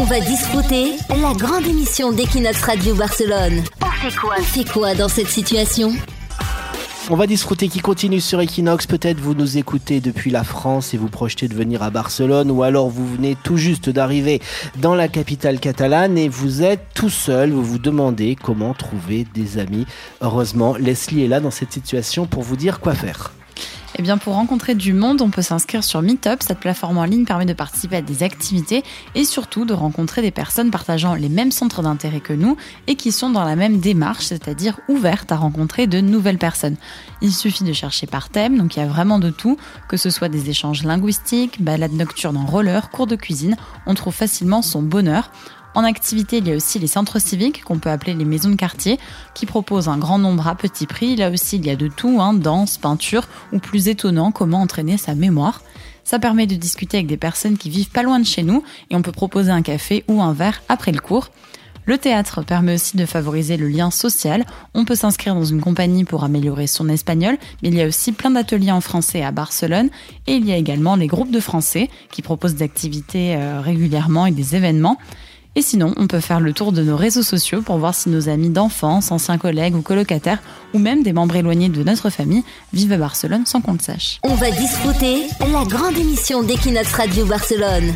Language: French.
On va discuter la grande émission d'Equinox Radio Barcelone. On fait quoi On fait quoi dans cette situation On va discuter qui continue sur Equinox. Peut-être vous nous écoutez depuis la France et vous projetez de venir à Barcelone ou alors vous venez tout juste d'arriver dans la capitale catalane et vous êtes tout seul. Vous vous demandez comment trouver des amis. Heureusement, Leslie est là dans cette situation pour vous dire quoi faire. Eh bien, pour rencontrer du monde, on peut s'inscrire sur Meetup. Cette plateforme en ligne permet de participer à des activités et surtout de rencontrer des personnes partageant les mêmes centres d'intérêt que nous et qui sont dans la même démarche, c'est-à-dire ouvertes à rencontrer de nouvelles personnes. Il suffit de chercher par thème, donc il y a vraiment de tout, que ce soit des échanges linguistiques, balades nocturnes en roller, cours de cuisine, on trouve facilement son bonheur. En activité, il y a aussi les centres civiques, qu'on peut appeler les maisons de quartier, qui proposent un grand nombre à petit prix. Là aussi, il y a de tout, hein, danse, peinture, ou plus étonnant, comment entraîner sa mémoire. Ça permet de discuter avec des personnes qui vivent pas loin de chez nous, et on peut proposer un café ou un verre après le cours. Le théâtre permet aussi de favoriser le lien social. On peut s'inscrire dans une compagnie pour améliorer son espagnol, mais il y a aussi plein d'ateliers en français à Barcelone et il y a également les groupes de français qui proposent des activités euh, régulièrement et des événements. Et sinon, on peut faire le tour de nos réseaux sociaux pour voir si nos amis d'enfance, anciens collègues ou colocataires, ou même des membres éloignés de notre famille, vivent à Barcelone sans qu'on le sache. On va discuter la grande émission d'Equinox Radio Barcelone.